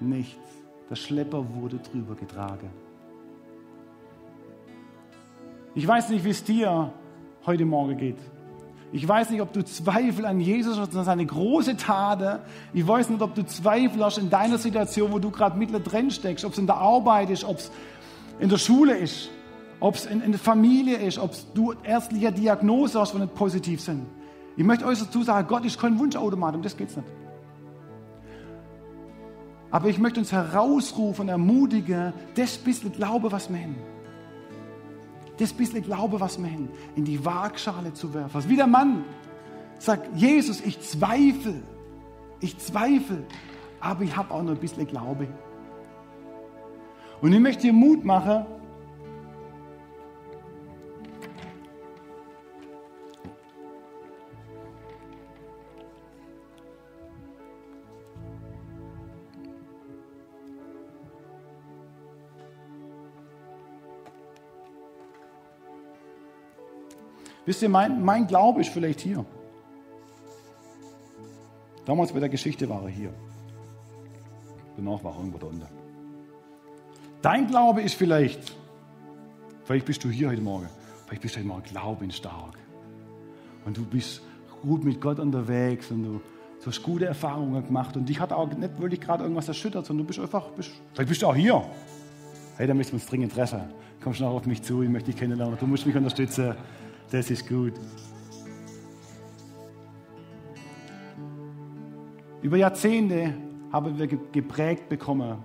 Nichts. Der Schlepper wurde drüber getragen. Ich weiß nicht, wie es dir heute Morgen geht. Ich weiß nicht, ob du Zweifel an Jesus hast, an seine große Tat. Ich weiß nicht, ob du Zweifel hast in deiner Situation, wo du gerade mittendrin steckst, ob es in der Arbeit ist, ob es in der Schule ist, ob es in, in der Familie ist, ob du ärztliche Diagnose hast, die nicht positiv sind. Ich möchte euch dazu sagen, Gott ist kein Wunschautomat, um das geht es nicht. Aber ich möchte uns herausrufen, ermutigen, das bisschen Glaube, was wir haben. Das bisschen Glaube, was wir haben, in die Waagschale zu werfen. Wie der Mann sagt, Jesus, ich zweifle, ich zweifle, aber ich habe auch noch ein bisschen Glaube. Und ich möchte dir Mut machen, Wisst ihr, mein, mein Glaube ist vielleicht hier. Damals bei der Geschichte war er hier. Danach war er irgendwo da unten. Dein Glaube ist vielleicht, vielleicht bist du hier heute Morgen, vielleicht bist du heute Morgen glaubensstark. Und du bist gut mit Gott unterwegs und du, du hast gute Erfahrungen gemacht und dich hat auch nicht wirklich gerade irgendwas erschüttert, sondern du bist einfach, bist, vielleicht bist du auch hier. Hey, da müssen wir uns dringend treffen. Komm schnell auf mich zu, ich möchte dich kennenlernen, du musst mich unterstützen. Das ist gut. Über Jahrzehnte haben wir geprägt bekommen,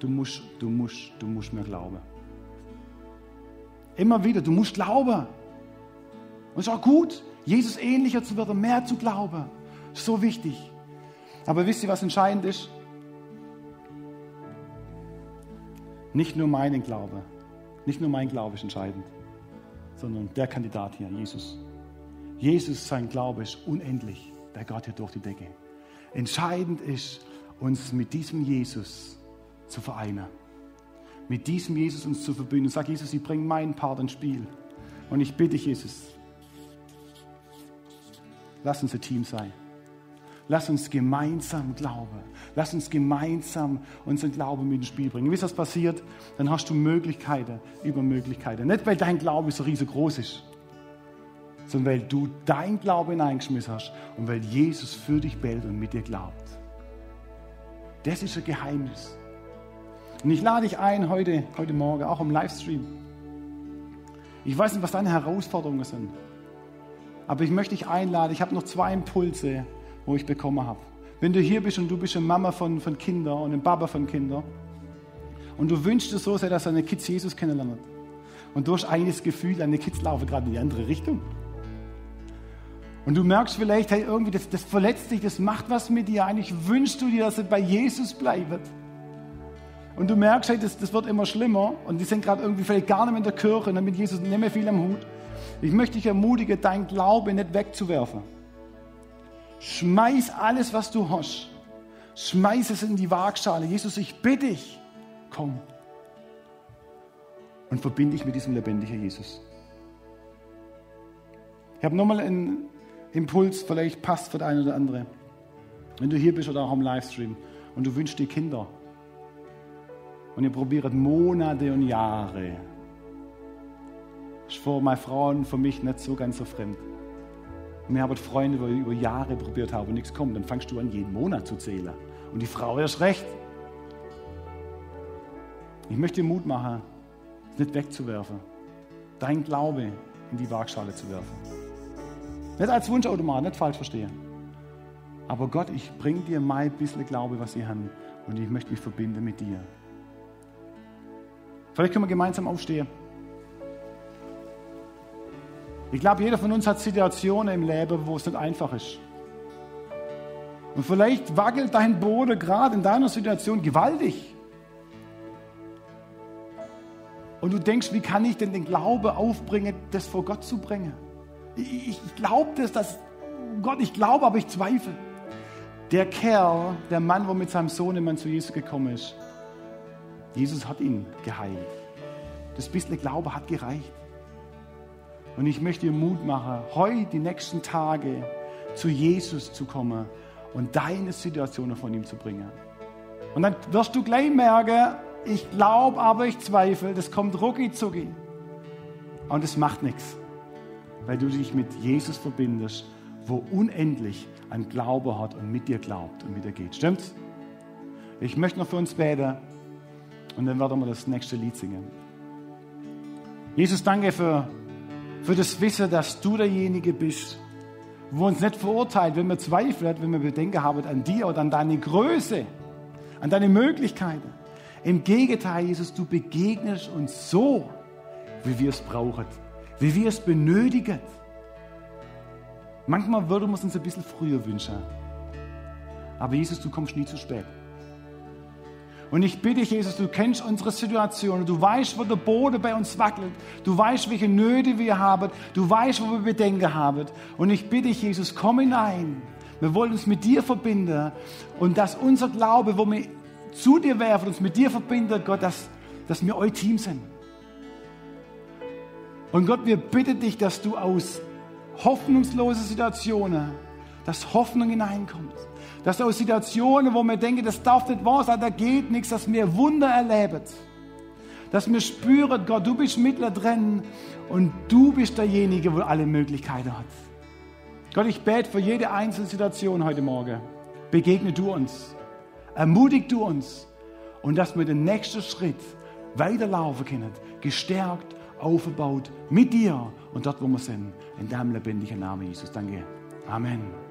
du musst, du musst, du musst mir glauben. Immer wieder, du musst glauben. Und es ist auch gut, Jesus ähnlicher zu werden, mehr zu glauben. So wichtig. Aber wisst ihr, was entscheidend ist? Nicht nur meinen Glaube, nicht nur mein Glaube ist entscheidend sondern der Kandidat hier, Jesus. Jesus, sein Glaube ist unendlich. Der Gott hier durch die Decke. Entscheidend ist, uns mit diesem Jesus zu vereinen. Mit diesem Jesus uns zu verbinden. Sag Jesus, ich bringe meinen Part ins Spiel. Und ich bitte Jesus, lass uns ein Team sein. Lass uns gemeinsam glauben. Lass uns gemeinsam unseren Glauben mit ins Spiel bringen. Wie ist das passiert? Dann hast du Möglichkeiten über Möglichkeiten. Nicht, weil dein Glaube so riesengroß ist, sondern weil du dein Glaube hineingeschmissen hast und weil Jesus für dich bellt und mit dir glaubt. Das ist ein Geheimnis. Und ich lade dich ein heute, heute Morgen, auch im Livestream. Ich weiß nicht, was deine Herausforderungen sind. Aber ich möchte dich einladen. Ich habe noch zwei Impulse, wo ich bekommen habe. Wenn du hier bist und du bist eine Mama von, von Kindern und ein Papa von Kindern und du wünschst dir so sehr, dass deine Kids Jesus kennenlernen und du hast eigentlich das Gefühl, deine Kids laufen gerade in die andere Richtung. Und du merkst vielleicht, hey, irgendwie, das, das verletzt dich, das macht was mit dir. Eigentlich wünschst du dir, dass es bei Jesus bleibt. Und du merkst, hey, das, das wird immer schlimmer und die sind gerade irgendwie vielleicht gar nicht mehr in der Kirche und mit Jesus nicht mehr viel am Hut. Ich möchte dich ermutigen, dein Glaube nicht wegzuwerfen. Schmeiß alles, was du hast. Schmeiß es in die Waagschale. Jesus, ich bitte dich, komm. Und verbinde dich mit diesem lebendigen Jesus. Ich habe nochmal einen Impuls, vielleicht passt für den einen oder andere. Wenn du hier bist oder auch am Livestream und du wünschst dir Kinder und ihr probiert Monate und Jahre, ist für meine Frauen und für mich nicht so ganz so fremd. Und wir haben Freunde, die über Jahre probiert haben und nichts kommt. Dann fangst du an, jeden Monat zu zählen. Und die Frau erst recht. Ich möchte dir Mut machen, es nicht wegzuwerfen. Dein Glaube in die Waagschale zu werfen. Nicht als Wunschautomat, nicht falsch verstehen. Aber Gott, ich bringe dir mein bisschen Glaube, was sie haben. Und ich möchte mich verbinden mit dir. Vielleicht können wir gemeinsam aufstehen. Ich glaube, jeder von uns hat Situationen im Leben, wo es nicht einfach ist. Und vielleicht wackelt dein Boden gerade in deiner Situation gewaltig. Und du denkst, wie kann ich denn den Glaube aufbringen, das vor Gott zu bringen? Ich, glaube das, dass Gott, ich glaube, aber ich zweifle. Der Kerl, der Mann, wo mit seinem Sohn immer zu Jesus gekommen ist, Jesus hat ihn geheilt. Das bisschen Glaube hat gereicht. Und ich möchte dir Mut machen, heute, die nächsten Tage, zu Jesus zu kommen und deine Situationen von ihm zu bringen. Und dann wirst du gleich merken, ich glaube, aber ich zweifle, das kommt rucki zucki. Und es macht nichts, weil du dich mit Jesus verbindest, wo unendlich ein Glaube hat und mit dir glaubt und mit dir geht. Stimmt's? Ich möchte noch für uns beten. Und dann werden wir das nächste Lied singen. Jesus, danke für, für das Wissen, dass du derjenige bist, wo uns nicht verurteilt, wenn wir zweifeln, wenn wir Bedenken haben an dir oder an deine Größe, an deine Möglichkeiten. Im Gegenteil, Jesus, du begegnest uns so, wie wir es brauchen, wie wir es benötigen. Manchmal würde man es uns ein bisschen früher wünschen. Aber Jesus, du kommst nie zu spät. Und ich bitte dich, Jesus, du kennst unsere Situation. Du weißt, wo der Boden bei uns wackelt. Du weißt, welche Nöte wir haben. Du weißt, wo wir Bedenken haben. Und ich bitte dich, Jesus, komm hinein. Wir wollen uns mit dir verbinden. Und dass unser Glaube, wo wir zu dir werfen, uns mit dir verbinden, Gott, dass, dass wir euer Team sind. Und Gott, wir bitten dich, dass du aus hoffnungslosen Situationen, dass Hoffnung hineinkommt. Dass aus Situationen, wo wir denken, das darf nicht wahr sein, da geht nichts, dass wir Wunder erleben. Dass wir spüren, Gott, du bist mittendrin und du bist derjenige, der alle Möglichkeiten hat. Gott, ich bete für jede einzelne Situation heute Morgen. Begegne du uns. Ermutig du uns. Und dass wir den nächsten Schritt weiterlaufen können. Gestärkt, aufgebaut mit dir und dort, wo wir sind. In deinem lebendigen Namen, Jesus. Danke. Amen.